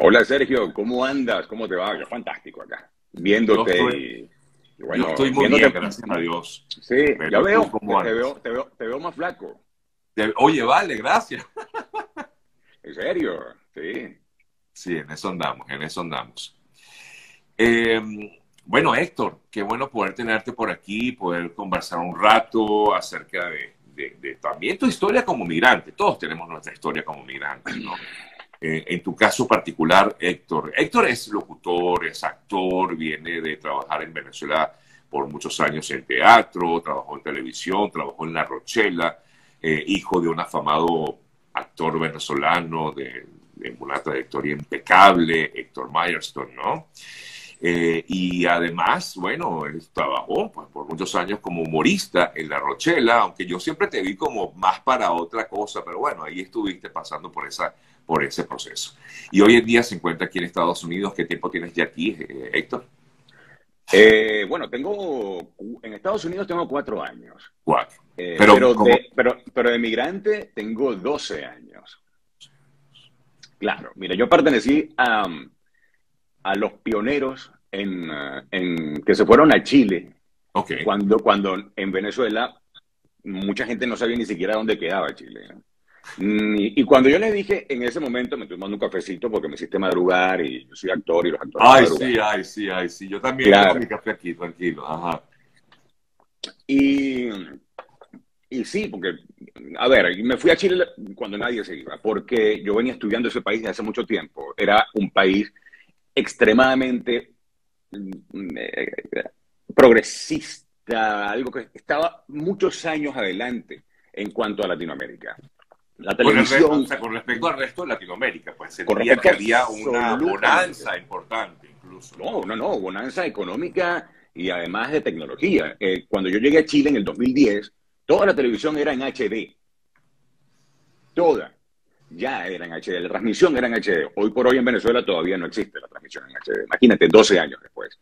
Hola Sergio, ¿cómo andas? ¿Cómo te va? Qué fantástico acá. Viéndote Yo y, y bueno, Yo estoy muy bien, gracias a Dios. Sí, Pero ya veo, ¿cómo te veo, te veo, te veo más flaco. Oye, vale, gracias. En serio, sí. Sí, en eso andamos, en eso andamos. Eh, bueno, Héctor, qué bueno poder tenerte por aquí, poder conversar un rato acerca de, de- de también tu historia como migrante. Todos tenemos nuestra historia como migrantes, ¿no? Eh, en tu caso particular, Héctor. Héctor es locutor, es actor, viene de trabajar en Venezuela por muchos años en teatro, trabajó en televisión, trabajó en La Rochela, eh, hijo de un afamado actor venezolano de, de una trayectoria impecable, Héctor Myerston, ¿no? Eh, y además, bueno, él trabajó pues, por muchos años como humorista en La Rochela, aunque yo siempre te vi como más para otra cosa, pero bueno, ahí estuviste pasando por, esa, por ese proceso. Y hoy en día se encuentra aquí en Estados Unidos. ¿Qué tiempo tienes ya aquí, eh, Héctor? Eh, bueno, tengo, en Estados Unidos tengo cuatro años. Cuatro. Eh, Pero pero, de, pero, pero de migrante tengo 12 años. Claro, mira, yo pertenecí a, a los pioneros en, en- que se fueron a Chile Ok. cuando, cuando en Venezuela mucha gente no sabía ni siquiera dónde quedaba Chile. ¿no? Y, y cuando yo le dije, en ese momento me tomando un cafecito porque me hiciste madrugar y yo soy actor y los actores Ay, madrugan. sí, ay, sí, ay, sí. Yo también Claro. tomo mi café aquí, tranquilo. Ajá. Y, y sí, porque, a ver, me fui a Chile cuando nadie se iba, porque yo venía estudiando ese país desde hace mucho tiempo. Era un país extremadamente mm, eh, progresista, algo que estaba muchos años adelante en cuanto a Latinoamérica. La Con, resto- televisión, o sea, con respecto al resto de Latinoamérica, pues Con sentía respecto que había una bonanza importante incluso. No, no, no, bonanza económica y además de tecnología. Eh, cuando yo llegué a Chile en el 2010, toda la televisión era en HD. Toda. Ya era en HD. La transmisión era en HD. Hoy por hoy en Venezuela todavía no existe la transmisión en HD. Imagínate, 12 años después.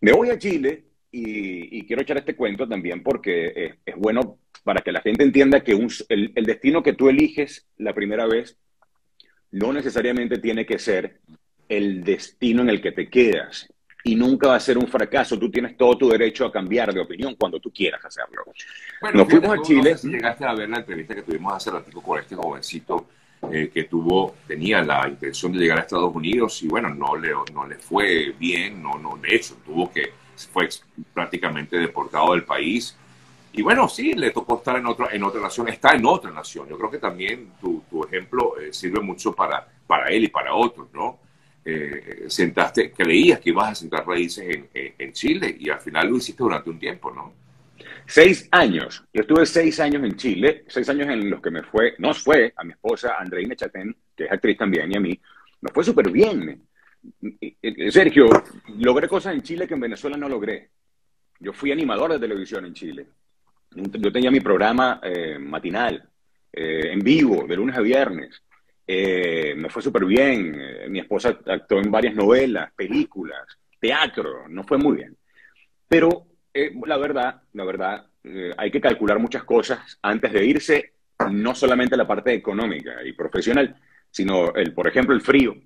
Me voy a Chile y, y quiero echar este cuento también porque es, es bueno para que la gente entienda que un- el, el destino que tú eliges la primera vez no necesariamente tiene que ser el destino en el que te quedas y nunca va a ser un fracaso. Tú tienes todo tu derecho a cambiar de opinión cuando tú quieras hacerlo. Bueno, Nos fuimos a no- no Chile. sé si llegaste a ver la entrevista que tuvimos hace ratico con este jovencito eh, que tuvo, tenía la intención de llegar a Estados Unidos y bueno, no le, no le fue bien, no, no, de hecho, tuvo que, fue prácticamente deportado del país. Y bueno, sí, le tocó estar en otra, en otra nación, está en otra nación. Yo creo que también tu, tu ejemplo eh, sirve mucho para, para él y para otros, ¿no? Eh, sentaste, creías que ibas a sentar raíces en, en- en Chile y al final lo hiciste durante un tiempo, ¿no? Seis años. Yo estuve seis años en Chile, seis años en los que me fue, nos fue a mi esposa Andreina Chatén, que es actriz también, y a mí, nos fue súper bien. Y- Sergio, logré cosas en Chile que en Venezuela no logré. Yo fui animador de televisión en Chile. Yo tenía mi programa eh, matinal, eh, en vivo, de lunes a viernes. Eh, me fue súper bien. Eh, mi esposa actuó en varias novelas, películas, teatro. No fue muy bien. Pero eh, la verdad, la verdad, eh, hay que calcular muchas cosas antes de irse, no solamente la parte económica y profesional, sino, el, por ejemplo, el frío.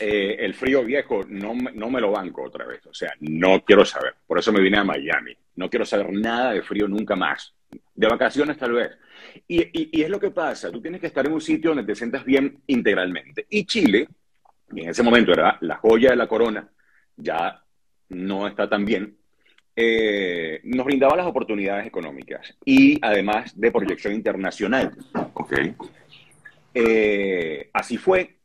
Eh, el frío viejo no, no me lo banco otra vez, o sea, no quiero saber. Por eso me vine a Miami. No quiero saber nada de frío nunca más. De vacaciones tal vez. Y, y- y es lo que pasa, tú tienes que estar en un sitio donde te sientas bien integralmente. Y Chile, y en ese momento era la joya de la corona, ya no está tan bien, eh, nos brindaba las oportunidades económicas y además de proyección internacional. Ok. Eh, así fue,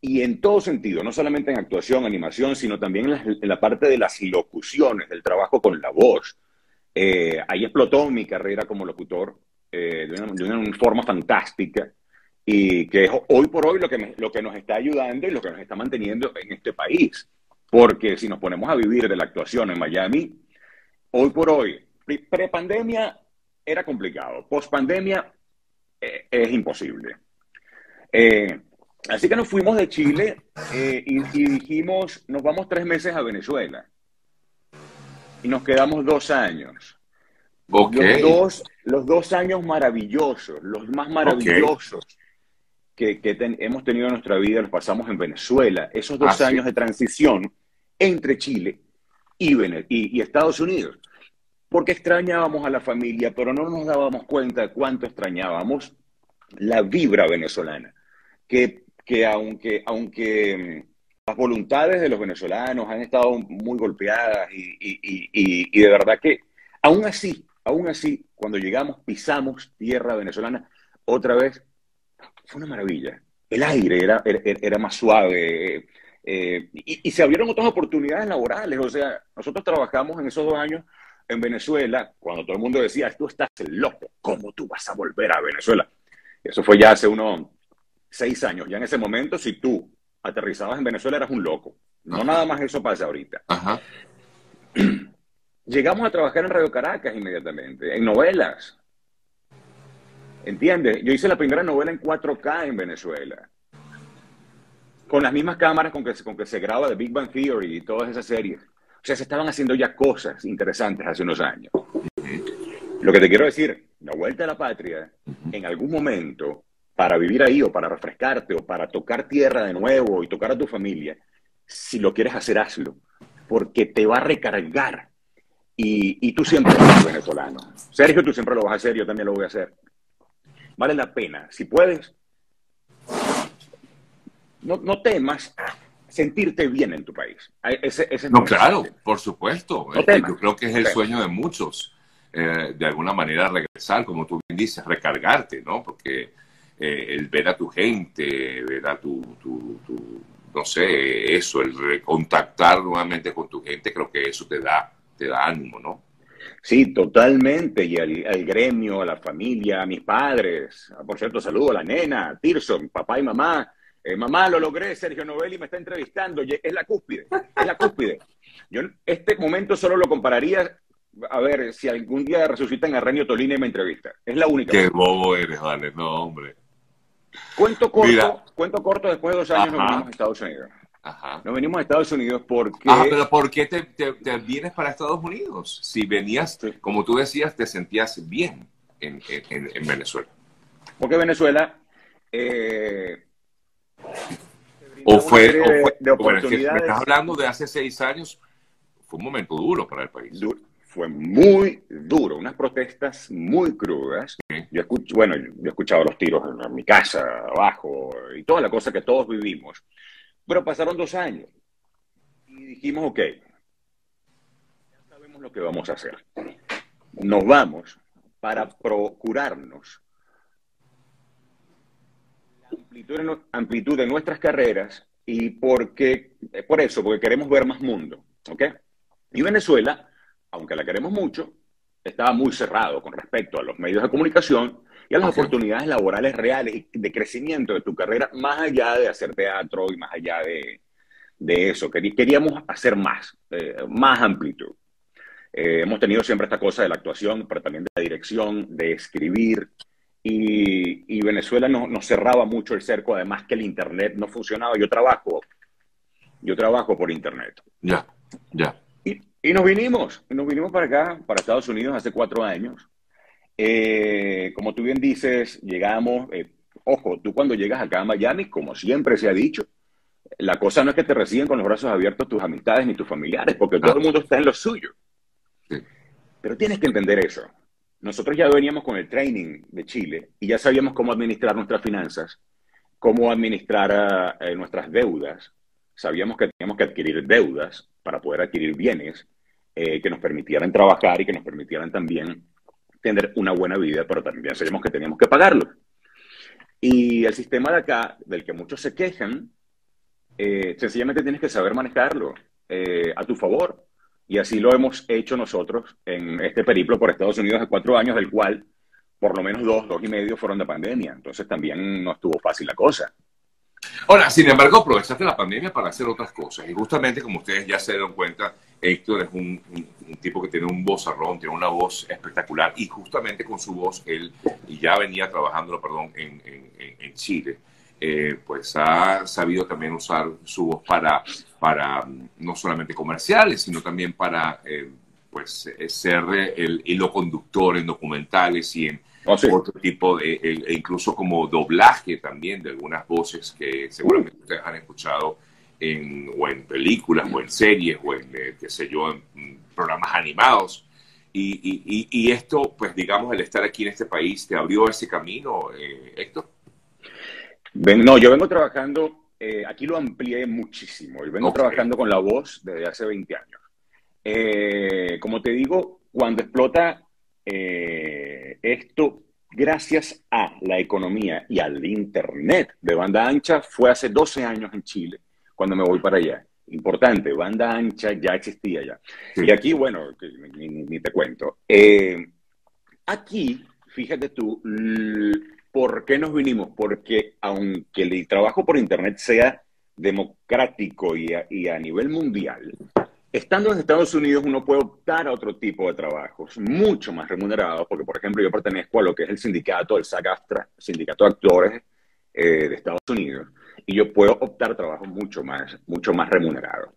y en todo sentido, no solamente en actuación, animación, sino también en la, en la parte de las locuciones, del trabajo con la voz. Eh, ahí explotó mi carrera como locutor eh, de, una, de una forma fantástica y que es hoy por hoy lo que, me- lo que nos está ayudando y lo que nos está manteniendo en este país. Porque si nos ponemos a vivir de la actuación en Miami, hoy por hoy, pre- prepandemia era complicado, pospandemia eh, es imposible. Eh, así que nos fuimos de Chile eh, y, y dijimos, nos vamos tres meses a Venezuela. Y nos quedamos dos años. Los, dos, los dos años maravillosos, los más maravillosos. que, hemos tenido en nuestra vida los pasamos en Venezuela, esos dos ah, años de transición entre Chile y, y, Estados Unidos, porque extrañábamos a la familia, pero no nos dábamos cuenta de cuánto extrañábamos la vibra venezolana, que, que aunque, aunque mm, las voluntades de los venezolanos han estado muy golpeadas y, y, y, de verdad que aún así, aún así, cuando llegamos, pisamos tierra venezolana, otra vez fue una maravilla. El aire era, era, más suave eh, y, se abrieron otras oportunidades laborales. O sea, nosotros trabajamos en esos dos años en Venezuela cuando todo el mundo decía, tú estás loco, ¿cómo tú vas a volver a Venezuela? Eso fue ya hace unos seis años. Ya en ese momento, si tú aterrizabas en Venezuela, eras un loco. No nada más eso pasa ahorita. Llegamos a trabajar en Radio Caracas inmediatamente, en novelas. ¿Entiendes? Yo hice la primera novela en 4K en Venezuela. Con las mismas cámaras con que, con que se graba The Big Bang Theory y todas esas series. O sea, se estaban haciendo ya cosas interesantes hace unos años. Lo que te quiero decir, la vuelta a la patria, en algún momento, para vivir ahí o para refrescarte o para tocar tierra de nuevo y tocar a tu familia, si lo quieres hacer, hazlo, porque te va a recargar. Y, y tú siempre eres venezolano. Sergio, tú siempre lo vas a hacer, yo también lo voy a hacer vale la pena. Si puedes, no, temas sentirte bien en tu país. Ese, no, claro, por supuesto. yo creo que es el sueño de muchos, eh, de alguna manera regresar, como tú bien dices, recargarte, ¿no? Porque eh, el ver a tu gente, ver a tu, tu, no sé, eso, el contactar nuevamente con tu gente, creo que eso te da, te da ánimo, ¿no? Sí, totalmente. Y al, gremio, a la familia, a mis padres. Ah, por cierto, saludo a la nena, a Tirso, papá y mamá. Eh, mamá, lo logré, Sergio Novelli me está entrevistando. Es la cúspide, es la cúspide. Yo este momento solo lo compararía a ver si algún día resucitan a Renio Tolini y me entrevista. Es la única. Qué bobo eres, vale. No, hombre. Cuento corto, cuento corto después de dos años nos vinimos a Estados Unidos. Ajá. Nos venimos a Estados Unidos porque... Ajá, pero ¿por qué te, te, vienes para Estados Unidos? Si venías, como tú decías, te sentías bien en, en, en Venezuela. Porque Venezuela... Eh, o fue, o fue de, oportunidades. me estás hablando de hace seis años, fue un momento duro para el país. fue muy duro, unas protestas muy crudas. Yo escucho, bueno, yo he escuchado los tiros en, mi casa, abajo, y toda la cosa que todos vivimos. Pero pasaron dos años y dijimos, ok, ya sabemos lo que vamos a hacer. Nos vamos para procurarnos la amplitud, de nuestras carreras y porque, por eso, porque queremos ver más mundo. ¿ok? Y Venezuela, aunque la queremos mucho, estaba muy cerrado con respecto a los medios de comunicación y a las oportunidades laborales reales y de crecimiento de tu carrera, más allá de hacer teatro y más allá de, de eso. Queríamos hacer más, eh, más amplitud. Eh, hemos tenido siempre esta cosa de la actuación, pero también de la dirección, de escribir. Y, y Venezuela nos, cerraba mucho el cerco, además que el Internet no funcionaba. Yo trabajo, yo trabajo por Internet. Ya, ya. Y nos vinimos, nos vinimos para acá, para Estados Unidos, hace cuatro años. Eh, como tú bien dices, llegamos, eh, ojo, tú cuando llegas acá a Miami, como siempre se ha dicho, la cosa no es que te reciben con los brazos abiertos tus amistades ni tus familiares, porque todo el mundo está en lo suyo. Pero tienes que entender eso. Nosotros ya veníamos con el training de Chile y ya sabíamos cómo administrar nuestras finanzas, cómo administrar eh, nuestras deudas. Sabíamos que teníamos que adquirir deudas para poder adquirir bienes que nos permitieran trabajar y que nos permitieran también tener una buena vida, pero también sabemos que teníamos que pagarlo. Y el sistema de acá, del que muchos se quejan, eh, sencillamente tienes que saber manejarlo eh, a tu favor. Y así lo hemos hecho nosotros en este periplo por Estados Unidos de cuatro años, del cual por lo menos dos, dos y medio fueron de pandemia. Entonces también no estuvo fácil la cosa. Ahora, sin embargo, aprovechaste la pandemia para hacer otras cosas. Y justamente, como ustedes ya se dieron cuenta, Héctor es un, tipo que tiene un vozarrón, tiene una voz espectacular. Y justamente con su voz, él ya venía trabajando, perdón, en, en, Chile. Eh, pues ha sabido también usar su voz para, para no solamente comerciales, sino también para eh, pues, ser el hilo conductor en documentales y en oh, otro tipo de, e, e incluso como doblaje también de algunas voces que seguramente ustedes han escuchado en, o en películas o en series o en, eh, qué sé yo, en programas animados. Y, y, esto, pues digamos, el estar aquí en este país, ¿te abrió ese camino, eh, Héctor? no, yo vengo trabajando, eh, aquí lo amplié muchísimo, y vengo trabajando con la voz desde hace 20 años. Eh, como te digo, cuando explota esto, gracias a la economía y al Internet de banda ancha, fue hace 12 años en Chile, cuando me voy para allá importante, banda ancha ya existía ya. Y aquí, bueno, ni, te cuento. Eh, aquí, fíjate tú, ¿por qué nos vinimos? Porque aunque el trabajo por Internet sea democrático y a, nivel mundial, estando en Estados Unidos uno puede optar a otro tipo de trabajos mucho más remunerados, porque por ejemplo yo pertenezco a lo que es el sindicato, el SAG-AFTRA, Sindicato de Actores eh, de Estados Unidos, y yo puedo optar a trabajos mucho más, mucho más remunerados.